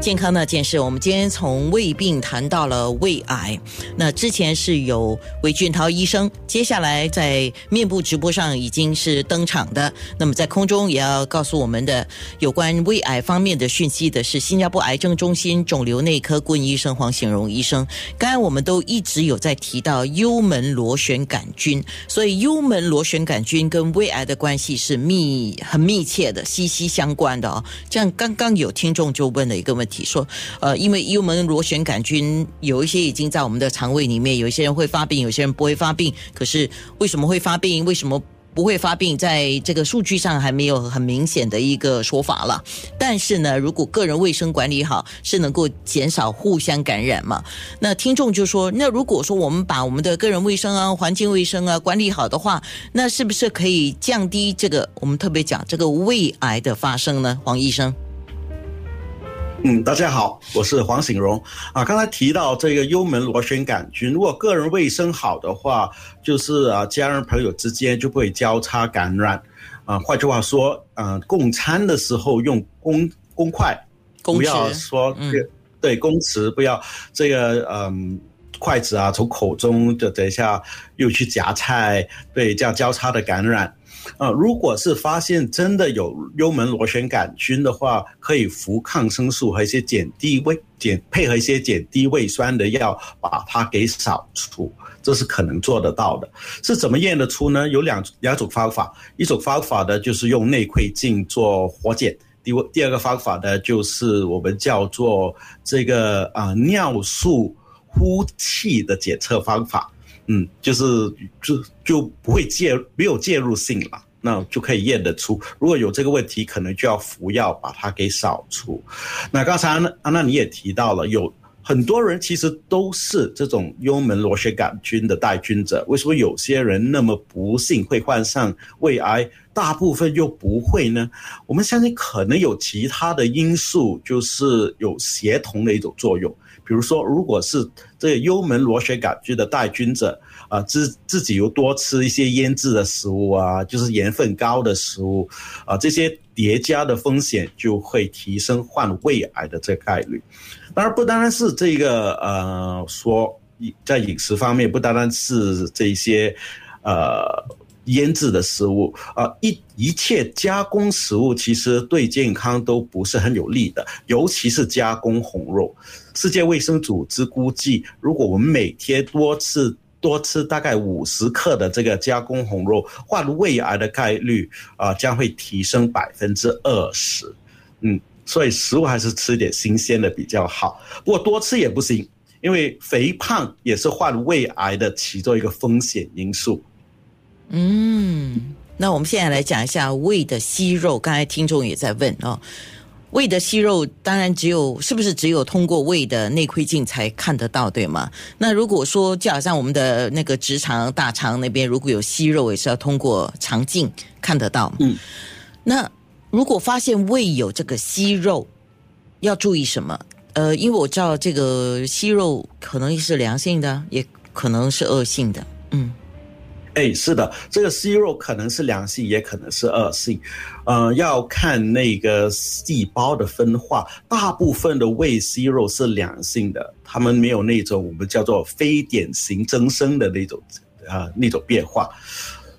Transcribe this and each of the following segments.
健康那件事，我们今天从胃病谈到了胃癌。那之前是有韦俊涛医生，接下来在面部直播上已经是登场的。那么在空中也要告诉我们的有关胃癌方面的讯息的是新加坡癌症中心肿瘤内科顾问医生黄显荣医生。刚才我们都一直有在提到幽门螺旋杆菌，所以幽门螺旋杆菌跟胃癌的关系是密很密切的、息息相关的哦。这样刚刚有听众就问了一个问题。说，呃，因为幽门螺旋杆菌有一些已经在我们的肠胃里面，有一些人会发病，有些人不会发病。可是为什么会发病？为什么不会发病？在这个数据上还没有很明显的一个说法了。但是呢，如果个人卫生管理好，是能够减少互相感染嘛？那听众就说，那如果说我们把我们的个人卫生啊、环境卫生啊管理好的话，那是不是可以降低这个我们特别讲这个胃癌的发生呢？黄医生。嗯，大家好，我是黄醒荣啊。刚才提到这个幽门螺旋杆菌，如果个人卫生好的话，就是啊，家人朋友之间就不会交叉感染啊。换句话说，嗯，共餐的时候用公公筷，不要说对公匙，不要这个嗯筷子啊从口中就等一下又去夹菜，对，这样交叉的感染。啊，如果是发现真的有幽门螺旋杆菌的话，可以服抗生素和一些减低胃减配合一些减低胃酸的药，把它给扫除，这是可能做得到的。是怎么验得出呢？有两两种方法，一种方法呢就是用内窥镜做活检，第第二个方法呢就是我们叫做这个啊尿素呼气的检测方法。嗯，就是就就不会介没有介入性了，那就可以验得出。如果有这个问题，可能就要服药把它给扫除。那刚才安安娜你也提到了，有很多人其实都是这种幽门螺旋杆菌的带菌者。为什么有些人那么不幸会患上胃癌，大部分又不会呢？我们相信可能有其他的因素，就是有协同的一种作用。比如说，如果是这个幽门螺旋杆菌的带菌者啊，自自己又多吃一些腌制的食物啊，就是盐分高的食物啊，这些叠加的风险就会提升患胃癌的这个概率。当然，不单单是这个呃，说在饮食方面，不单单是这些呃。腌制的食物啊，一一切加工食物其实对健康都不是很有利的，尤其是加工红肉。世界卫生组织估计，如果我们每天多吃多吃大概五十克的这个加工红肉，患胃癌的概率啊将会提升百分之二十。嗯，所以食物还是吃点新鲜的比较好。不过多吃也不行，因为肥胖也是患胃癌的其中一个风险因素。嗯，那我们现在来讲一下胃的息肉。刚才听众也在问哦，胃的息肉当然只有是不是只有通过胃的内窥镜才看得到，对吗？那如果说就好像我们的那个直肠、大肠那边如果有息肉，也是要通过肠镜看得到。嗯，那如果发现胃有这个息肉，要注意什么？呃，因为我知道这个息肉可能是良性的，也可能是恶性的。嗯。哎，是的，这个息肉可能是良性，也可能是恶性，呃，要看那个细胞的分化。大部分的胃息肉是良性的，它们没有那种我们叫做非典型增生的那种啊那种变化，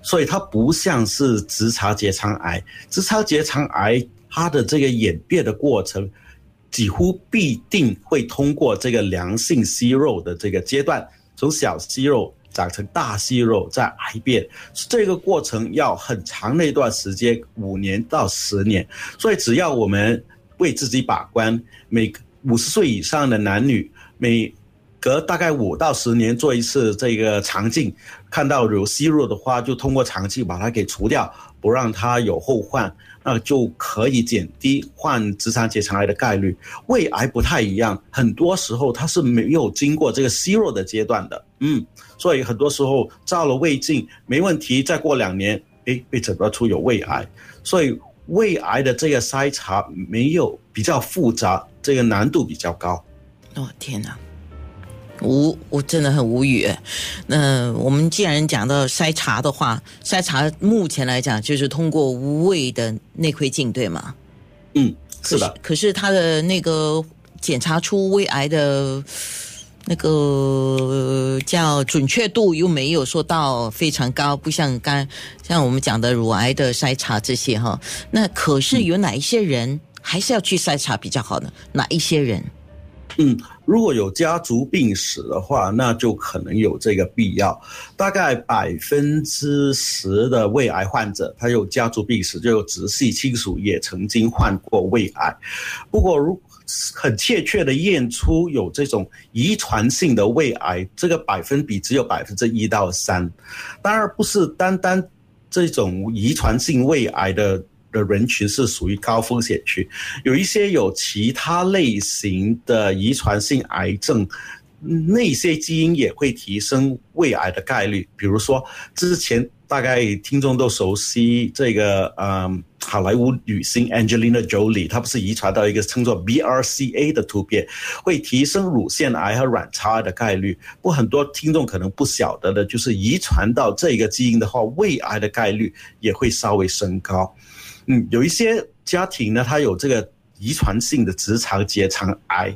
所以它不像是直肠结肠癌。直肠结肠癌它的这个演变的过程，几乎必定会通过这个良性息肉的这个阶段，从小息肉。长成大息肉再癌变，这个过程要很长的一段时间，五年到十年。所以只要我们为自己把关，每五十岁以上的男女，每隔大概五到十年做一次这个肠镜，看到有息肉的话，就通过肠镜把它给除掉，不让它有后患。那就可以减低患直肠结肠癌的概率。胃癌不太一样，很多时候它是没有经过这个息肉的阶段的，嗯，所以很多时候照了胃镜没问题，再过两年，哎，被诊断出有胃癌。所以胃癌的这个筛查没有比较复杂，这个难度比较高。哦天哪！无，我真的很无语。那我们既然讲到筛查的话，筛查目前来讲就是通过无胃的内窥镜，对吗？嗯，是的。可是他的那个检查出胃癌的那个叫准确度又没有说到非常高，不像刚像我们讲的乳癌的筛查这些哈。那可是有哪一些人还是要去筛查比较好呢？哪一些人？嗯，如果有家族病史的话，那就可能有这个必要。大概百分之十的胃癌患者，他有家族病史，就有直系亲属也曾经患过胃癌。不过，如很确切的验出有这种遗传性的胃癌，这个百分比只有百分之一到三。当然，不是单单这种遗传性胃癌的。的人群是属于高风险区，有一些有其他类型的遗传性癌症，那些基因也会提升胃癌的概率。比如说，之前大概听众都熟悉这个，嗯，好莱坞女星 Angelina Jolie，她不是遗传到一个称作 BRCA 的突变，会提升乳腺癌和卵巢癌的概率。不，很多听众可能不晓得的，就是遗传到这个基因的话，胃癌的概率也会稍微升高。嗯，有一些家庭呢，他有这个遗传性的直肠结肠癌，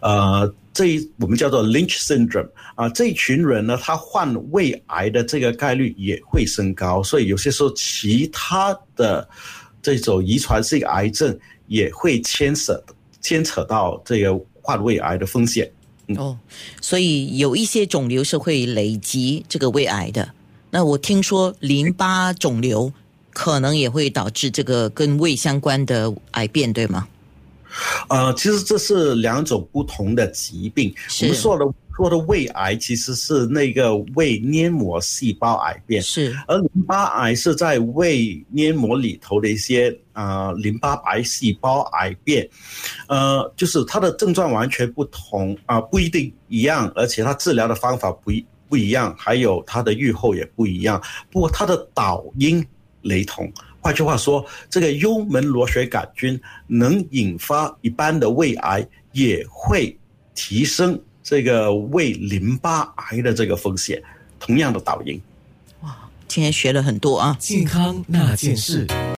呃，这一我们叫做 Lynch syndrome 啊，这一群人呢，他患胃癌的这个概率也会升高，所以有些时候其他的这种遗传性癌症也会牵涉牵扯到这个患胃癌的风险。哦，所以有一些肿瘤是会累积这个胃癌的。那我听说淋巴肿瘤。可能也会导致这个跟胃相关的癌变，对吗？呃，其实这是两种不同的疾病。我们说的说的胃癌其实是那个胃黏膜细胞癌变，是而淋巴癌是在胃黏膜里头的一些呃淋巴白细胞癌变。呃，就是它的症状完全不同啊，不一定一样，而且它治疗的方法不一不一样，还有它的预后也不一样。不过它的导因。雷同，换句话说，这个幽门螺旋杆菌能引发一般的胃癌，也会提升这个胃淋巴癌的这个风险。同样的导因。哇，今天学了很多啊！健康那件事。